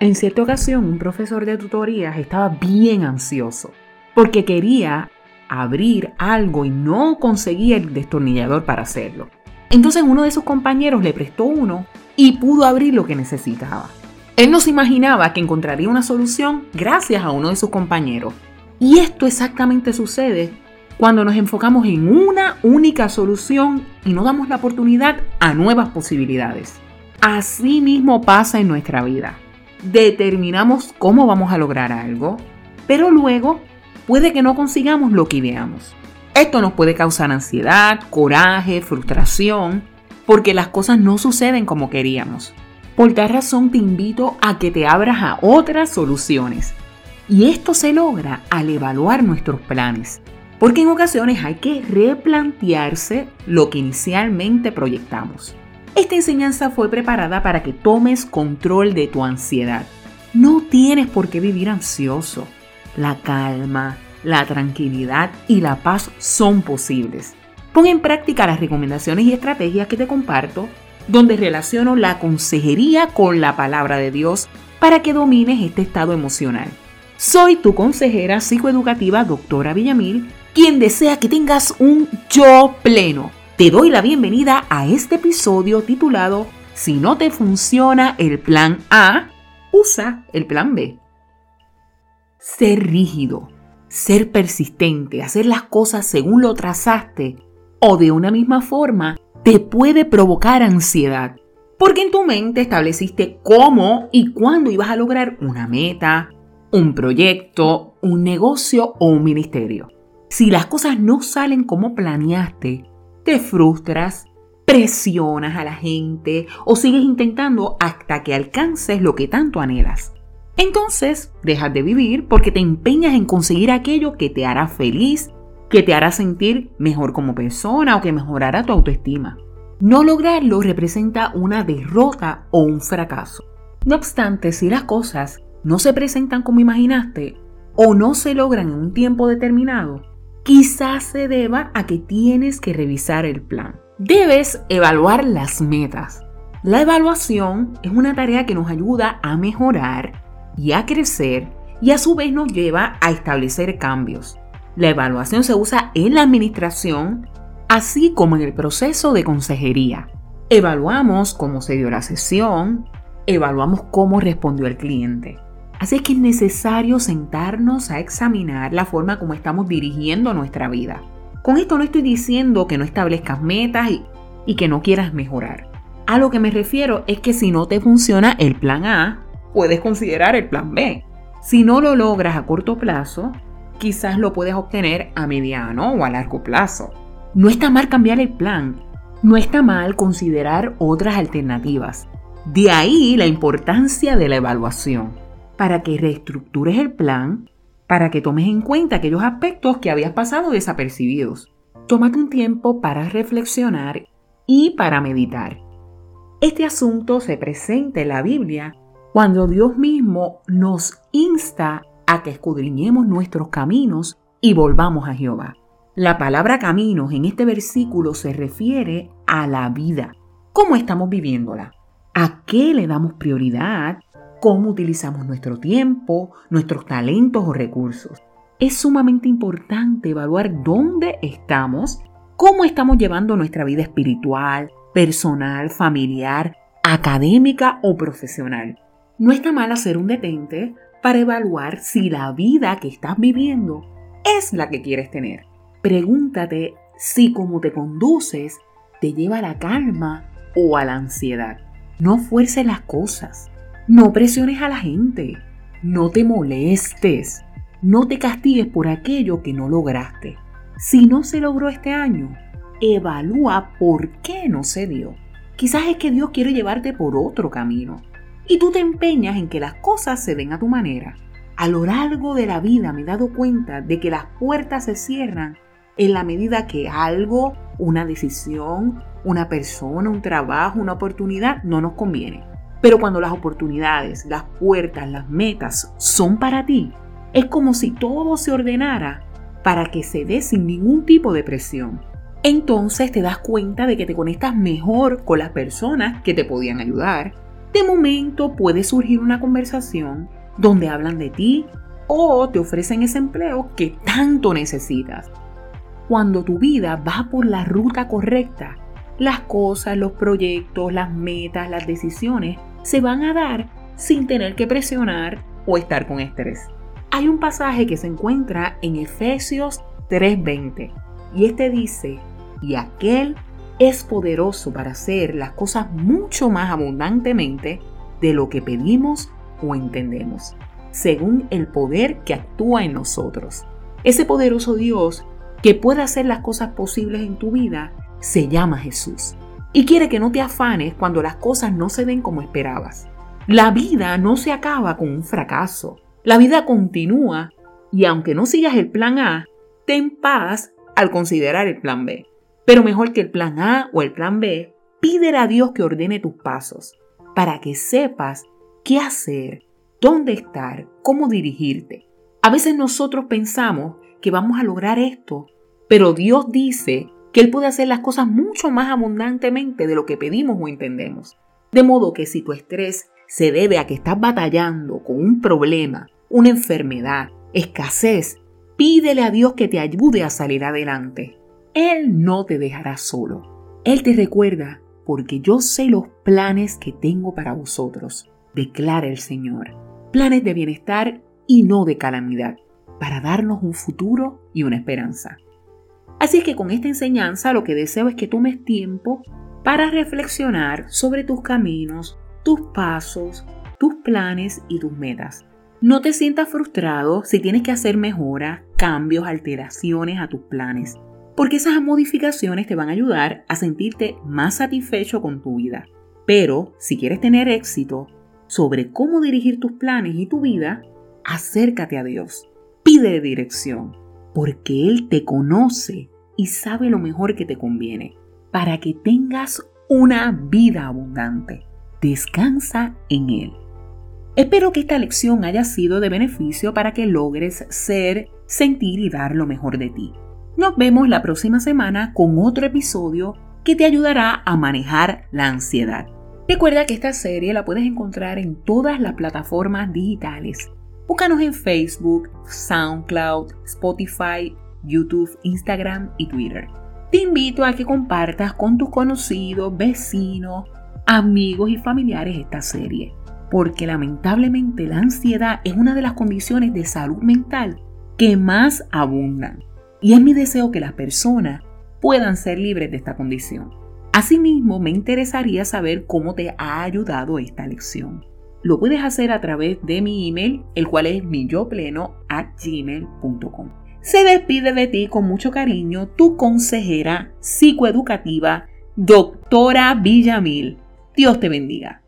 En cierta ocasión, un profesor de tutorías estaba bien ansioso porque quería abrir algo y no conseguía el destornillador para hacerlo. Entonces uno de sus compañeros le prestó uno y pudo abrir lo que necesitaba. Él no se imaginaba que encontraría una solución gracias a uno de sus compañeros. Y esto exactamente sucede cuando nos enfocamos en una única solución y no damos la oportunidad a nuevas posibilidades. Así mismo pasa en nuestra vida. Determinamos cómo vamos a lograr algo, pero luego puede que no consigamos lo que ideamos. Esto nos puede causar ansiedad, coraje, frustración, porque las cosas no suceden como queríamos. Por tal razón te invito a que te abras a otras soluciones. Y esto se logra al evaluar nuestros planes, porque en ocasiones hay que replantearse lo que inicialmente proyectamos. Esta enseñanza fue preparada para que tomes control de tu ansiedad. No tienes por qué vivir ansioso. La calma, la tranquilidad y la paz son posibles. Pon en práctica las recomendaciones y estrategias que te comparto, donde relaciono la consejería con la palabra de Dios para que domines este estado emocional. Soy tu consejera psicoeducativa, doctora Villamil, quien desea que tengas un yo pleno. Te doy la bienvenida a este episodio titulado Si no te funciona el plan A, usa el plan B. Ser rígido, ser persistente, hacer las cosas según lo trazaste o de una misma forma te puede provocar ansiedad. Porque en tu mente estableciste cómo y cuándo ibas a lograr una meta, un proyecto, un negocio o un ministerio. Si las cosas no salen como planeaste, te frustras, presionas a la gente o sigues intentando hasta que alcances lo que tanto anhelas. Entonces, dejas de vivir porque te empeñas en conseguir aquello que te hará feliz, que te hará sentir mejor como persona o que mejorará tu autoestima. No lograrlo representa una derrota o un fracaso. No obstante, si las cosas no se presentan como imaginaste o no se logran en un tiempo determinado, quizás se deba a que tienes que revisar el plan. Debes evaluar las metas. La evaluación es una tarea que nos ayuda a mejorar y a crecer y a su vez nos lleva a establecer cambios. La evaluación se usa en la administración, así como en el proceso de consejería. Evaluamos cómo se dio la sesión, evaluamos cómo respondió el cliente. Así es que es necesario sentarnos a examinar la forma como estamos dirigiendo nuestra vida. Con esto no estoy diciendo que no establezcas metas y, que no quieras mejorar. A lo que me refiero es que si no te funciona el plan A, puedes considerar el plan B. Si no lo logras a corto plazo, quizás lo puedes obtener a mediano o a largo plazo. No está mal cambiar el plan, no está mal considerar otras alternativas. De ahí la importancia de la evaluación, para que reestructures el plan, para que tomes en cuenta aquellos aspectos que habías pasado desapercibidos. Tómate un tiempo para reflexionar y para meditar. Este asunto se presenta en la Biblia cuando Dios mismo nos insta a que escudriñemos nuestros caminos y volvamos a Jehová. La palabra caminos en este versículo se refiere a la vida. ¿Cómo estamos viviéndola? ¿A qué le damos prioridad? ¿Cómo utilizamos nuestro tiempo, nuestros talentos o recursos? Es sumamente importante evaluar dónde estamos, cómo estamos llevando nuestra vida espiritual, personal, familiar, académica o profesional. No está mal hacer un detente para evaluar si la vida que estás viviendo es la que quieres tener. Pregúntate si como te conduces te lleva a la calma o a la ansiedad. No fuerces las cosas. No presiones a la gente. No te molestes. No te castigues por aquello que no lograste. Si no se logró este año, evalúa por qué no se dio. Quizás es que Dios quiere llevarte por otro camino y tú te empeñas en que las cosas se den a tu manera. A lo largo de la vida me he dado cuenta de que las puertas se cierran en la medida que algo, una decisión, una persona, un trabajo, una oportunidad no nos conviene. Pero cuando las oportunidades, las puertas, las metas son para ti, es como si todo se ordenara para que se dé sin ningún tipo de presión. Entonces te das cuenta de que te conectas mejor con las personas que te podían ayudar, De momento puede surgir una conversación donde hablan de ti o te ofrecen ese empleo que tanto necesitas. Cuando tu vida va por la ruta correcta, las cosas, los proyectos, las metas, las decisiones se van a dar sin tener que presionar o estar con estrés. Hay un pasaje que se encuentra en Efesios 3:20 y este dice, y aquel es poderoso para hacer las cosas mucho más abundantemente de lo que pedimos o entendemos, según el poder que actúa en nosotros. Ese poderoso Dios que puede hacer las cosas posibles en tu vida se llama Jesús y quiere que no te afanes cuando las cosas no se den como esperabas. La vida no se acaba con un fracaso. La vida continúa y aunque no sigas el plan A, ten paz al considerar el plan B. Pero mejor que el plan A o el plan B, pídele a Dios que ordene tus pasos para que sepas qué hacer, dónde estar, cómo dirigirte. A veces nosotros pensamos que vamos a lograr esto, pero Dios dice que Él puede hacer las cosas mucho más abundantemente de lo que pedimos o entendemos. De modo que si tu estrés se debe a que estás batallando con un problema, una enfermedad, escasez, pídele a Dios que te ayude a salir adelante. Él no te dejará solo. Él te recuerda, porque yo sé los planes que tengo para vosotros, declara el Señor. Planes de bienestar y no de calamidad, para darnos un futuro y una esperanza. Así que con esta enseñanza lo que deseo es que tomes tiempo para reflexionar sobre tus caminos, tus pasos, tus planes y tus metas. No te sientas frustrado si tienes que hacer mejoras, cambios, alteraciones a tus planes, porque esas modificaciones te van a ayudar a sentirte más satisfecho con tu vida. Pero si quieres tener éxito sobre cómo dirigir tus planes y tu vida, acércate a Dios, pide dirección, porque Él te conoce y sabe lo mejor que te conviene, para que tengas una vida abundante descansa en Él. Espero que esta lección haya sido de beneficio para que logres ser, sentir y dar lo mejor de ti. Nos vemos la próxima semana con otro episodio que te ayudará a manejar la ansiedad. Recuerda que esta serie la puedes encontrar en todas las plataformas digitales. Búscanos en Facebook, SoundCloud, Spotify, YouTube, Instagram y Twitter. Te invito a que compartas con tus conocidos, vecinos, amigos y familiares esta serie, porque lamentablemente la ansiedad es una de las condiciones de salud mental que más abundan. Y es mi deseo que las personas puedan ser libres de esta condición. Asimismo, me interesaría saber cómo te ha ayudado esta lección. Lo puedes hacer a través de mi email, el cual es gmail.com Se despide de ti con mucho cariño tu consejera psicoeducativa, doctora Villamil. Dios te bendiga.